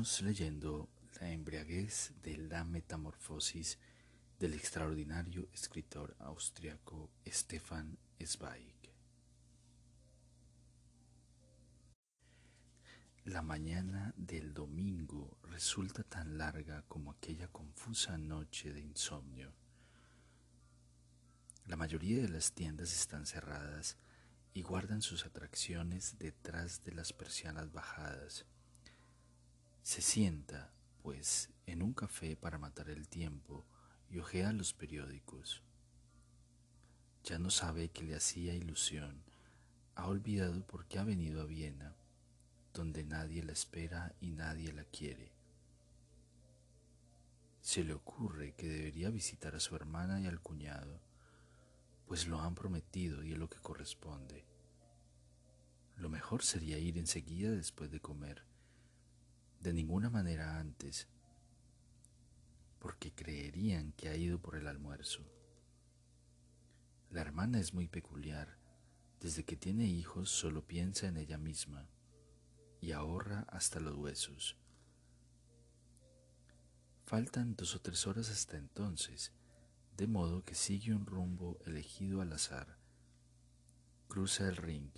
Leyendo La embriaguez de la metamorfosis del extraordinario escritor austriaco Stefan Zweig. La mañana del domingo resulta tan larga como aquella confusa noche de insomnio. La mayoría de las tiendas están cerradas y guardan sus atracciones detrás de las persianas bajadas. Se sienta, pues, en un café para matar el tiempo y ojea los periódicos. Ya no sabe que le hacía ilusión, ha olvidado por qué ha venido a Viena donde nadie la espera y nadie la quiere. Se le ocurre que debería visitar a su hermana y al cuñado, pues lo han prometido y es lo que corresponde. Lo mejor sería ir enseguida después de comer, de ninguna manera antes, porque creerían que ha ido por el almuerzo. La hermana es muy peculiar, desde que tiene hijos solo piensa en ella misma y ahorra hasta los huesos. Faltan dos o tres horas hasta entonces, de modo que sigue un rumbo elegido al azar. Cruza el ring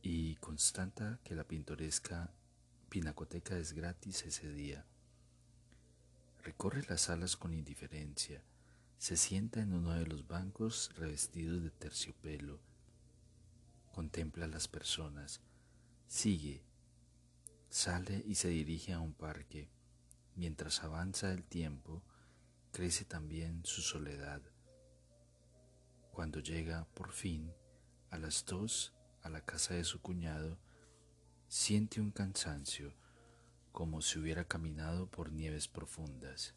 y constata que la pintoresca pinacoteca es gratis ese día. Recorre las salas con indiferencia, se sienta en uno de los bancos revestidos de terciopelo, contempla a las personas, sigue Sale y se dirige a un parque. Mientras avanza el tiempo, crece también su soledad. Cuando llega, por fin, a las dos a la casa de su cuñado, siente un cansancio como si hubiera caminado por nieves profundas.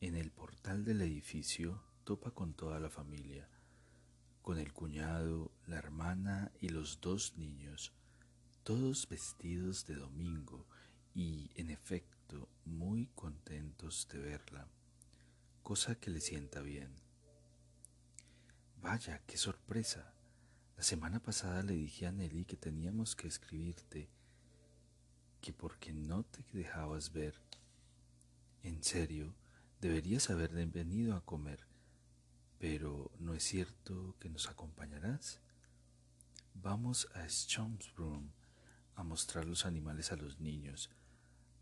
En el portal del edificio topa con toda la familia, con el cuñado, la hermana y los dos niños, todos vestidos de domingo y, en efecto, muy contentos de verla, cosa que le sienta bien. Vaya, qué sorpresa. La semana pasada le dije a Nelly que teníamos que escribirte, que porque no te dejabas ver. En serio, deberías haber venido a comer, pero ¿no es cierto que nos acompañarás? Vamos a Stromsbrunn a mostrar los animales a los niños.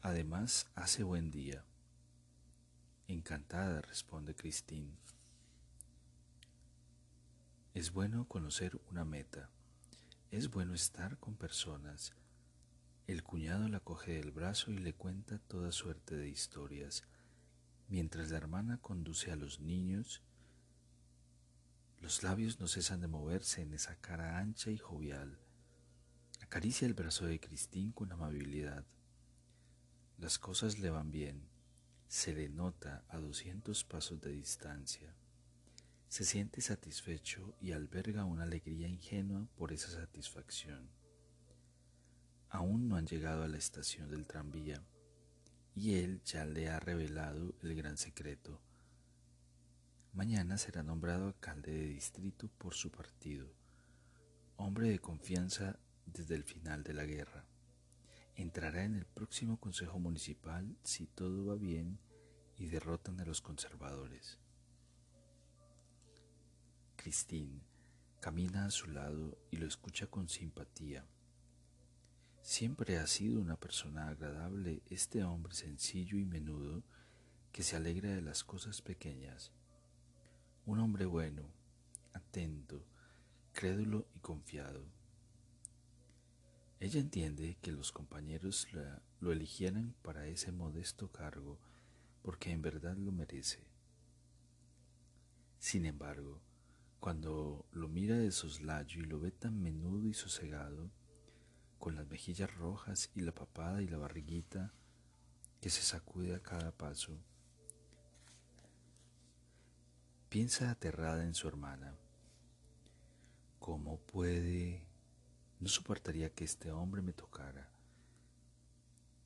Además, hace buen día. Encantada, responde Christine. Es bueno conocer una meta. Es bueno estar con personas. El cuñado la coge del brazo y le cuenta toda suerte de historias, mientras la hermana conduce a los niños. Los labios no cesan de moverse en esa cara ancha y jovial Acaricia el brazo de Cristín con amabilidad. Las cosas le van bien. Se le nota a doscientos pasos de distancia. Se siente satisfecho y alberga una alegría ingenua por esa satisfacción. Aún no han llegado a la estación del tranvía y él ya le ha revelado el gran secreto. Mañana será nombrado alcalde de distrito por su partido, hombre de confianza desde el final de la guerra. Entrará en el próximo Consejo Municipal si todo va bien y derrotan a los conservadores. Christine camina a su lado y lo escucha con simpatía. Siempre ha sido una persona agradable este hombre sencillo y menudo que se alegra de las cosas pequeñas. Un hombre bueno, atento, crédulo y confiado ella entiende que los compañeros lo eligieran para ese modesto cargo porque en verdad lo merece. Sin embargo, Cuando lo mira de soslayo y lo ve tan menudo y sosegado, con las mejillas rojas y la papada y la barriguita que se sacude a cada paso, piensa aterrada en su hermana. ¿Cómo puede? No soportaría que este hombre me tocara.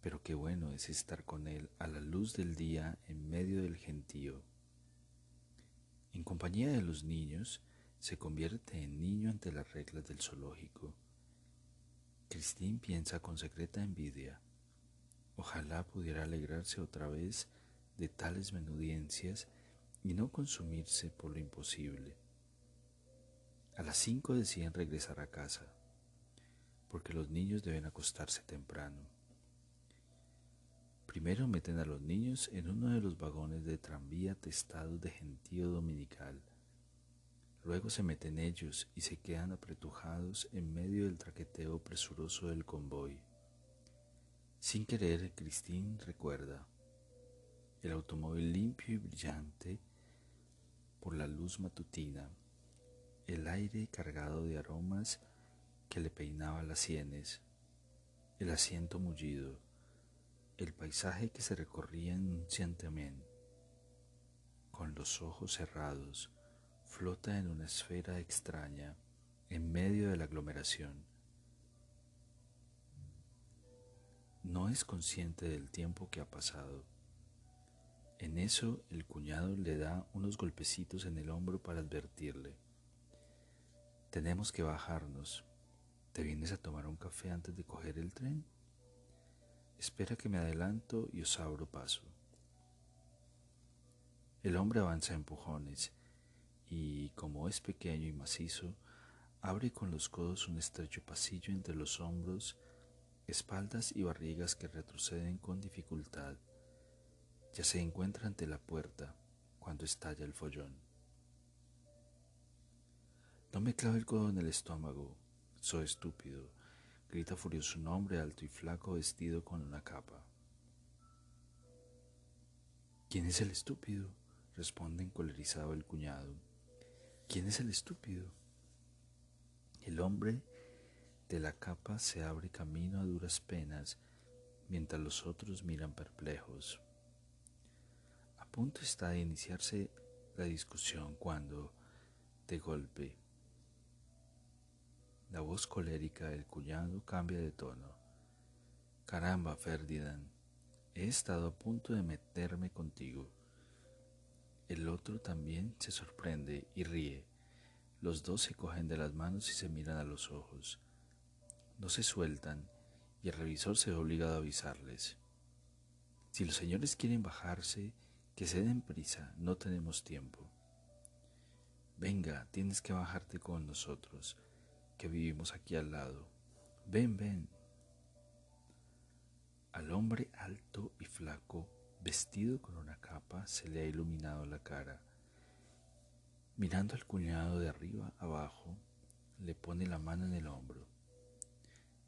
Pero qué bueno es estar con él a la luz del día en medio del gentío. En compañía de los niños, se convierte en niño ante las reglas del zoológico. Christine piensa con secreta envidia. Ojalá pudiera alegrarse otra vez de tales menudiencias y no consumirse por lo imposible. A las cinco deciden regresar a casa, porque los niños deben acostarse temprano. Primero meten a los niños en uno de los vagones de tranvía testados de gentío dominical. Luego se meten ellos y se quedan apretujados en medio del traqueteo presuroso del convoy. Sin querer, Christine recuerda el automóvil limpio y brillante por la luz matutina, el aire cargado de aromas que le peinaba las sienes, el asiento mullido, el paisaje que se recorría en un Con los ojos cerrados, flota en una esfera extraña en medio de la aglomeración. No es consciente del tiempo que ha pasado en eso el cuñado le da unos golpecitos en el hombro para advertirle. Tenemos que bajarnos. ¿Te vienes a tomar un café antes de coger el tren? Espera que me adelanto y os abro paso. El hombre avanza a empujones y, como es pequeño y macizo, abre con los codos un estrecho pasillo entre los hombros, espaldas y barrigas que retroceden con dificultad. Ya se encuentra ante la puerta cuando estalla el follón. No me clave el codo en el estómago, soy estúpido, grita furioso un hombre alto y flaco vestido con una capa. ¿Quién es el estúpido? responde encolerizado el cuñado. ¿Quién es el estúpido? El hombre de la capa se abre camino a duras penas mientras los otros miran perplejos punto está de iniciarse la discusión cuando, de golpe, la voz colérica del cuñado cambia de tono. Caramba, Ferdinand, he estado a punto de meterme contigo. El otro también se sorprende y ríe. Los dos se cogen de las manos y se miran a los ojos. No se sueltan y el revisor se ve obligado a avisarles. Si los señores quieren bajarse, que se den prisa, no tenemos tiempo. Venga, tienes que bajarte con nosotros, que vivimos aquí al lado. Ven, ven. Al hombre alto y flaco, vestido con una capa, se le ha iluminado la cara. Mirando al cuñado de arriba abajo, le pone la mano en el hombro.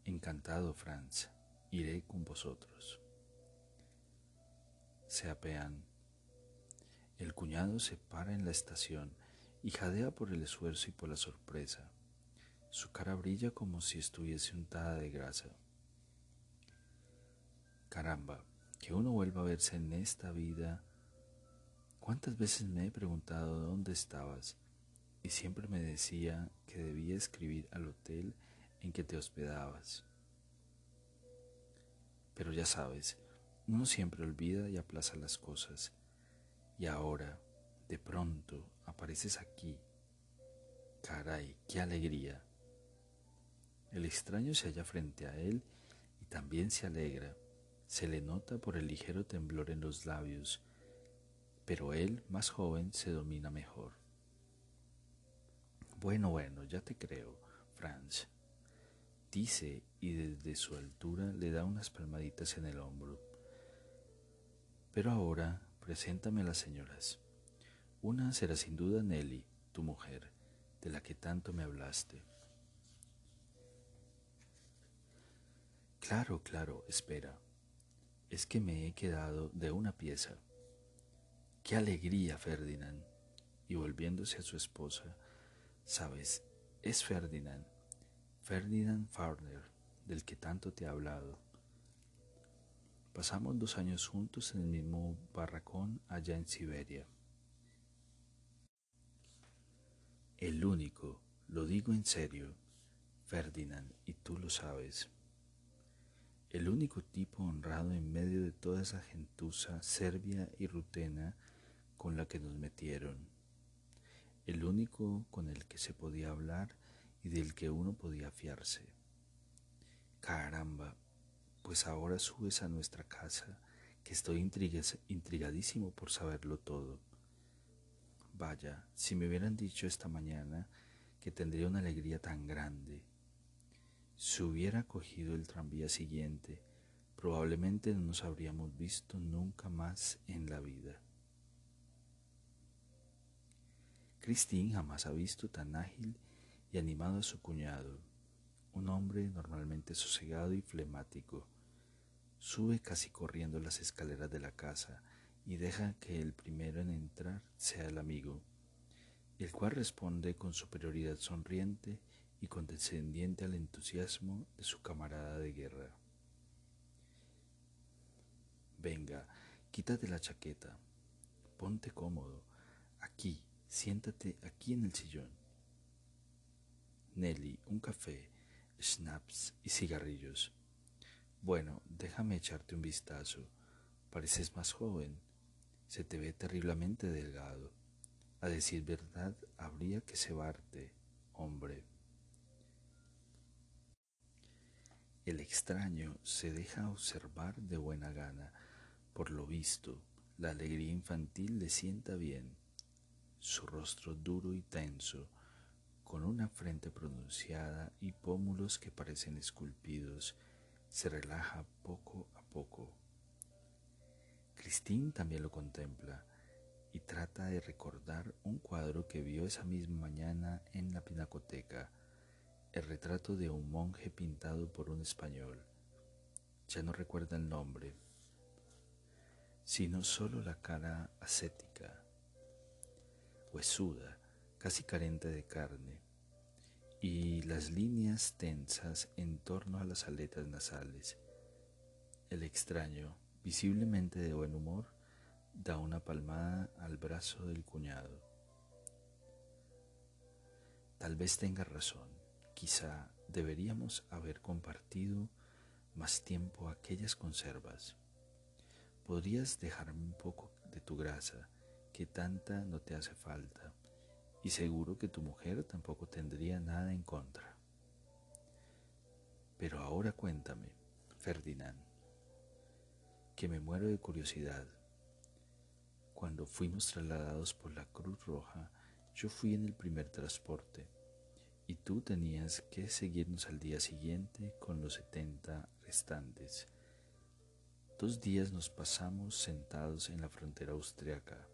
Encantado, Franz, iré con vosotros. Se apean el cuñado se para en la estación y jadea por el esfuerzo y por la sorpresa. Su cara brilla como si estuviese untada de grasa. Caramba, que uno vuelva a verse en esta vida. ¿Cuántas veces me he preguntado dónde estabas? Y siempre me decía que debía escribir al hotel en que te hospedabas. Pero ya sabes, uno siempre olvida y aplaza las cosas y ahora, de pronto, apareces aquí. Caray, qué alegría. El extraño se halla frente a él y también se alegra. Se le nota por el ligero temblor en los labios, pero él, más joven, se domina mejor. Bueno, bueno, ya te creo, Franz. Dice y desde su altura le da unas palmaditas en el hombro. Pero ahora Preséntame a las señoras. Una será sin duda Nelly, tu mujer, de la que tanto me hablaste. Claro, claro, espera. Es que me he quedado de una pieza. ¡Qué alegría, Ferdinand! Y volviéndose a su esposa, Sabes, es Ferdinand, Ferdinand Farner, del que tanto te he hablado. Pasamos dos años juntos en el mismo barracón allá en Siberia. El único, lo digo en serio, Ferdinand, y tú lo sabes. El único tipo honrado en medio de toda esa gentuza serbia y rutena con la que nos metieron. El único con el que se podía hablar y del que uno podía fiarse. Caramba, pues ahora subes a nuestra casa, que estoy intrigadísimo por saberlo todo. Vaya, si me hubieran dicho esta mañana que tendría una alegría tan grande. Si hubiera cogido el tranvía siguiente, probablemente no nos habríamos visto nunca más en la vida. Christine jamás ha visto tan ágil y animado a su cuñado, un hombre normalmente sosegado y flemático. Sube casi corriendo las escaleras de la casa y deja que el primero en entrar sea el amigo, el cual responde con superioridad sonriente y condescendiente al entusiasmo de su camarada de guerra. Venga, quítate la chaqueta, ponte cómodo, aquí, siéntate aquí en el sillón. Nelly, un café, snaps y cigarrillos. Bueno, déjame echarte un vistazo. Pareces más joven. Se te ve terriblemente delgado. A decir verdad, habría que cebarte, hombre. El extraño se deja observar de buena gana. Por lo visto, la alegría infantil le sienta bien. Su rostro duro y tenso, con una frente pronunciada y pómulos que parecen esculpidos, se relaja poco a poco. Christine también lo contempla y trata de recordar un cuadro que vio esa misma mañana en la pinacoteca, el retrato de un monje pintado por un español. Ya no recuerda el nombre, sino solo la cara ascética, huesuda, casi carente de carne, y las líneas tensas en torno a las aletas nasales. El extraño, visiblemente de buen humor, da una palmada al brazo del cuñado. Tal vez tenga razón, quizá deberíamos haber compartido más tiempo aquellas conservas. Podrías dejarme un poco de tu grasa, que tanta no te hace falta, y seguro que tu mujer tampoco tendría nada en contra. Pero ahora cuéntame, Ferdinand, que me muero de curiosidad. Cuando fuimos trasladados por la Cruz Roja, yo fui en el primer transporte y tú tenías que seguirnos al día siguiente con los 70 restantes. Dos días nos pasamos sentados en la frontera austriaca.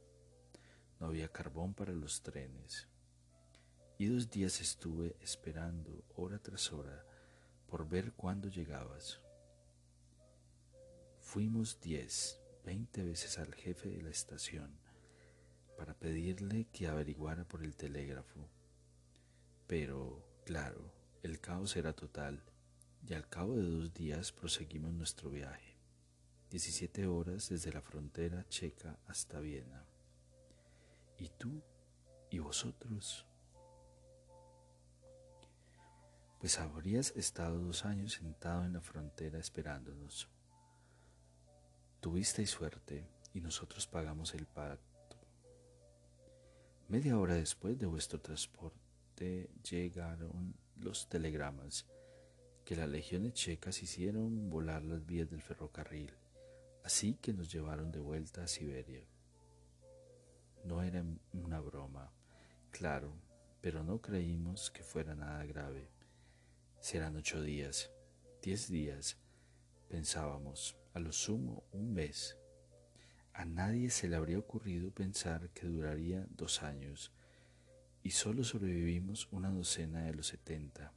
No había carbón para los trenes. Y dos días estuve esperando hora tras hora por ver cuándo llegabas. Fuimos diez, veinte veces al jefe de la estación para pedirle que averiguara por el telégrafo. Pero, claro, el caos era total y al cabo de dos días proseguimos nuestro viaje. 17 horas desde la frontera checa hasta Viena. ¿Y tú? ¿Y vosotros? Pues habrías estado dos años sentado en la frontera esperándonos. Tuvisteis suerte y nosotros pagamos el pacto. Media hora después de vuestro transporte llegaron los telegramas que las legiones checas hicieron volar las vías del ferrocarril, así que nos llevaron de vuelta a Siberia. No era una broma, claro, pero no creímos que fuera nada grave. Serán ocho días, diez días, pensábamos a lo sumo un mes. A nadie se le habría ocurrido pensar que duraría dos años y solo sobrevivimos una docena de los setenta.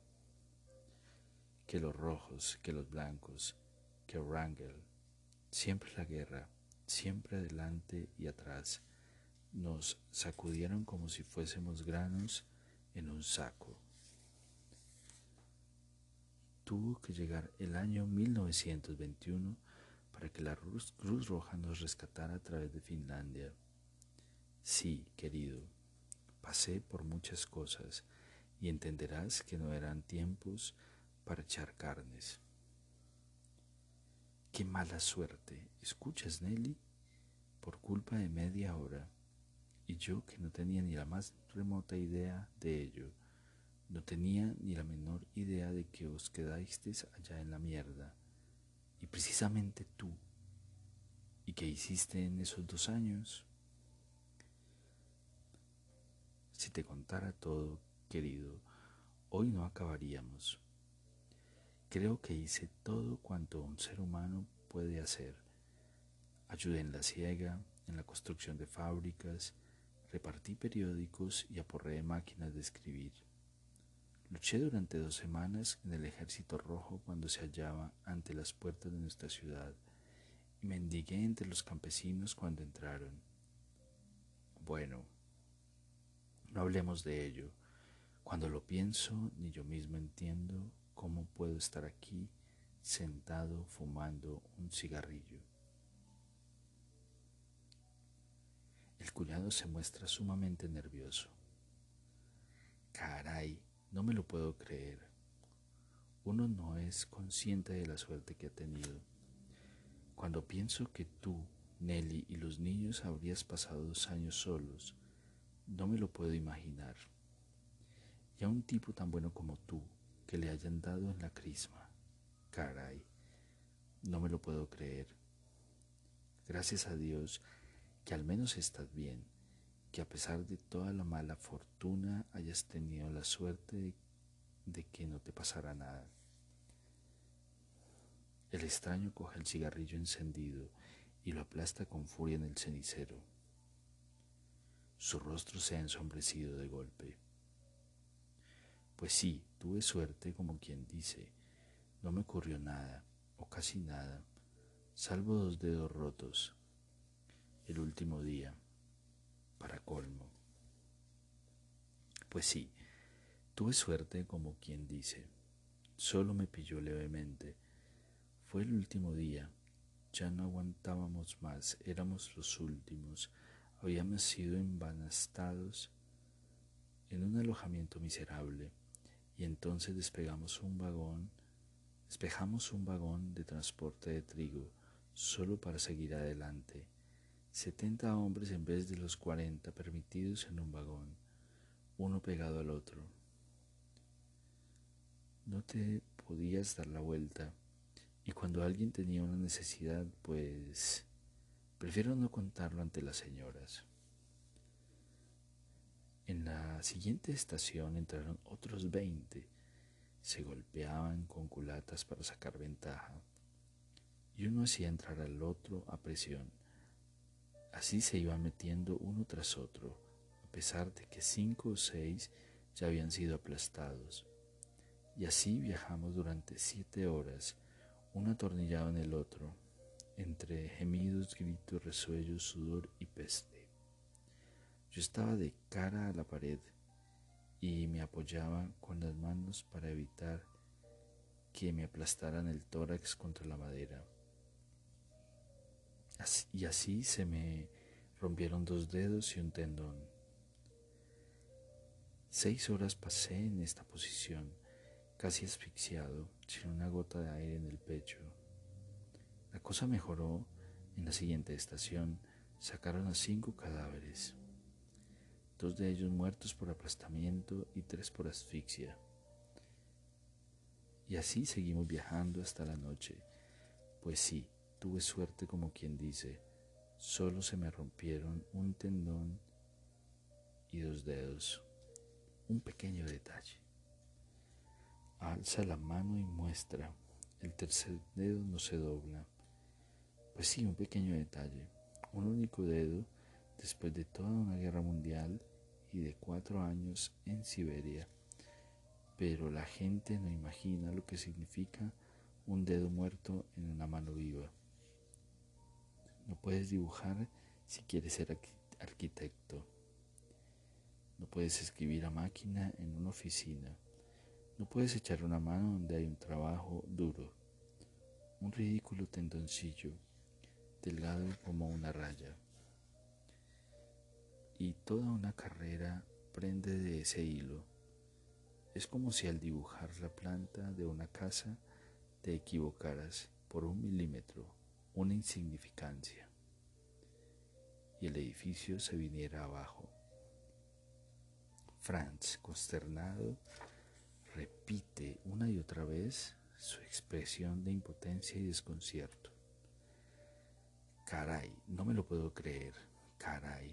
Que los rojos, que los blancos, que Wrangel, siempre la guerra, siempre adelante y atrás, nos sacudieron como si fuésemos granos en un saco. Tuvo que llegar el año 1921 para que la Cruz Roja nos rescatara a través de Finlandia. Sí, querido, pasé por muchas cosas y entenderás que no eran tiempos para echar carnes. Qué mala suerte. ¿Escuchas, Nelly? Por culpa de media hora. Y yo que no tenía ni la más remota idea de ello. No tenía ni la menor idea de que os quedasteis allá en la mierda. Y precisamente tú. ¿Y qué hiciste en esos dos años? Si te contara todo, querido, hoy no acabaríamos. Creo que hice todo cuanto un ser humano puede hacer. Ayudé en la siega, en la construcción de fábricas, repartí periódicos y aporré máquinas de escribir. Luché durante dos semanas en el ejército rojo cuando se hallaba ante las puertas de nuestra ciudad y mendigué entre los campesinos cuando entraron. Bueno, no hablemos de ello. Cuando lo pienso, ni yo mismo entiendo cómo puedo estar aquí sentado fumando un cigarrillo. El cuñado se muestra sumamente nervioso. Caray, no me lo puedo creer. Uno no es consciente de la suerte que ha tenido. Cuando pienso que tú, Nelly y los niños habrías pasado dos años solos, no me lo puedo imaginar. Y a un tipo tan bueno como tú, que le hayan dado en la crisma. Caray, no me lo puedo creer. Gracias a Dios que al menos estás bien, que a pesar de toda la mala fortuna hayas tenido la suerte de, de que no te pasara nada. El extraño coge el cigarrillo encendido y lo aplasta con furia en el cenicero. Su rostro se ha ensombrecido de golpe. Pues sí, tuve suerte como quien dice, no me ocurrió nada, o casi nada, salvo dos dedos rotos. El último día, para colmo. Pues sí, tuve suerte como quien dice, solo me pilló levemente. Fue el último día, ya no aguantábamos más, éramos los últimos, habíamos sido embanastados en un alojamiento miserable y entonces despegamos un vagón, despejamos un vagón de transporte de trigo solo para seguir adelante. Setenta hombres en vez de los cuarenta permitidos en un vagón, uno pegado al otro. No te podías dar la vuelta y cuando alguien tenía una necesidad, pues Prefiero no contarlo ante las señoras. En la siguiente estación entraron otros veinte. Se golpeaban con culatas para sacar ventaja. Y uno hacía entrar al otro a presión. Así se iban metiendo uno tras otro, a pesar de que cinco o seis ya habían sido aplastados. Y así viajamos durante siete horas, uno atornillado en el otro, entre gemidos, gritos, resuellos, sudor y peste. Yo estaba de cara a la pared y me apoyaba con las manos para evitar que me aplastaran el tórax contra la madera. y así se me rompieron dos dedos y un tendón. Seis horas pasé en esta posición, casi asfixiado, sin una gota de aire en el pecho. La cosa mejoró. En la siguiente estación sacaron a cinco cadáveres, dos de ellos muertos por aplastamiento y tres por asfixia. Y así seguimos viajando hasta la noche, pues sí, tuve suerte como quien dice, solo se me rompieron un tendón y dos dedos, un pequeño detalle. Alza la mano y muestra, el tercer dedo no se dobla. Pues sí, un pequeño detalle. Un único dedo después de toda una guerra mundial y de cuatro años en Siberia. Pero la gente no imagina lo que significa un dedo muerto en una mano viva. No puedes dibujar si quieres ser arquitecto. No puedes escribir a máquina en una oficina. No puedes echar una mano donde hay un trabajo duro. Un ridículo tendoncillo, delgado como una raya. Y toda una carrera prende de ese hilo. Es como si al dibujar la planta de una casa te equivocaras por un milímetro, una insignificancia, y el edificio se viniera abajo. Franz, consternado, repite una y otra vez su expresión de impotencia y desconcierto. Caray, no me lo puedo creer. Caray,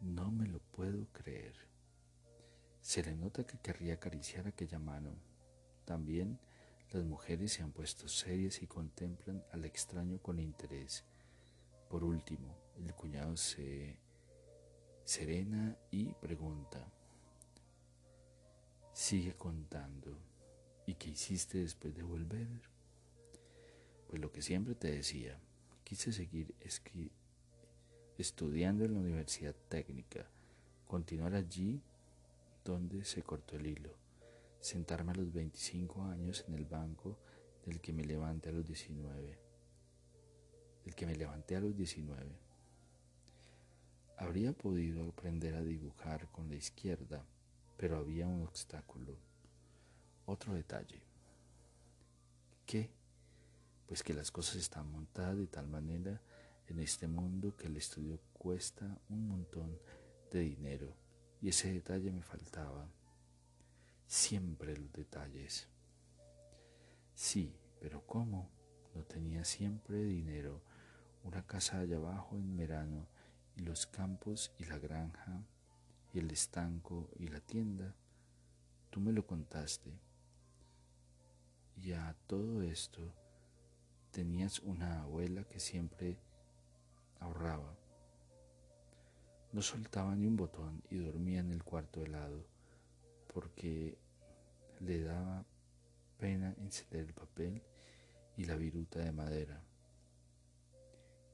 no me lo puedo creer. Se le nota que querría acariciar aquella mano. También las mujeres se han puesto serias y contemplan al extraño con interés. Por último, el cuñado se serena y pregunta. Sigue contando. ¿Y qué hiciste después de volver? Pues lo que siempre te decía, quise seguir estudiando en la Universidad Técnica, continuar allí donde se cortó el hilo, sentarme a los 25 años en el banco del que me levanté a los 19, del que me levanté a los 19. Habría podido aprender a dibujar con la izquierda, pero había un obstáculo. Otro detalle. ¿Qué? Pues que las cosas están montadas de tal manera en este mundo que el estudio cuesta un montón de dinero y ese detalle me faltaba. Siempre los detalles. Sí, pero ¿cómo? No tenía siempre dinero, una casa allá abajo en verano y los campos y la granja y el estanco y la tienda. Tú me lo contaste. Y a todo esto tenías una abuela que siempre ahorraba. No soltaba ni un botón y dormía en el cuarto helado porque le daba pena encender el papel y la viruta de madera.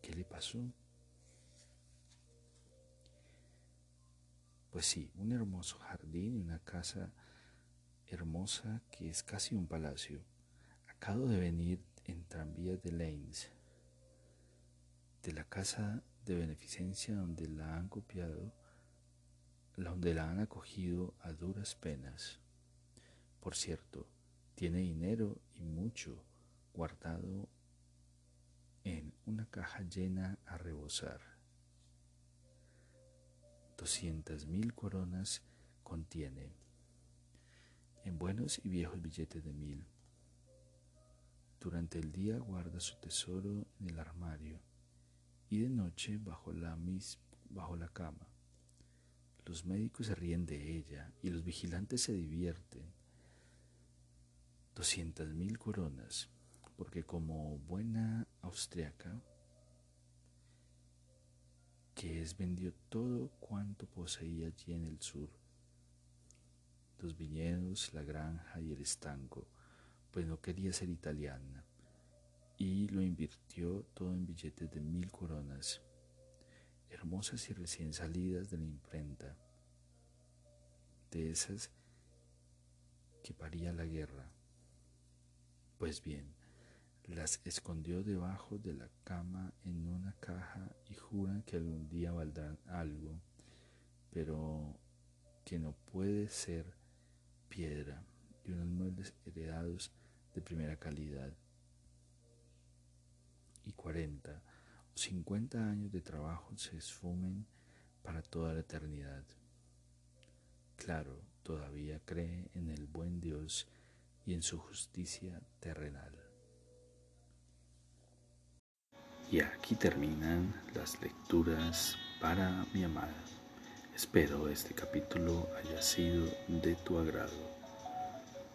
¿Qué le pasó? Pues sí, un hermoso jardín y una casa hermosa que es casi un palacio. Acabo de venir en tranvía de Lanes, de la casa de beneficencia donde la han copiado, donde la han acogido a duras penas. Por cierto, tiene dinero y mucho guardado en una caja llena a rebosar. Doscientas mil coronas contiene, en buenos y viejos billetes de mil. Durante el día guarda su tesoro en el armario y de noche bajo la, bajo la cama. Los médicos se ríen de ella y los vigilantes se divierten. Doscientas mil coronas, porque como buena austriaca, que es vendió todo cuanto poseía allí en el sur, los viñedos, la granja y el estanco, pues no quería ser italiana, y lo invirtió todo en billetes de mil coronas, hermosas y recién salidas de la imprenta, de esas que paría la guerra. Pues bien, las escondió debajo de la cama en una caja y juran que algún día valdrán algo, pero que no puede ser piedra y unos muebles heredados de primera calidad. Y 40 o 50 años de trabajo se esfumen para toda la eternidad. Claro, todavía cree en el buen Dios y en su justicia terrenal. Y aquí terminan las lecturas para mi amada. Espero este capítulo haya sido de tu agrado.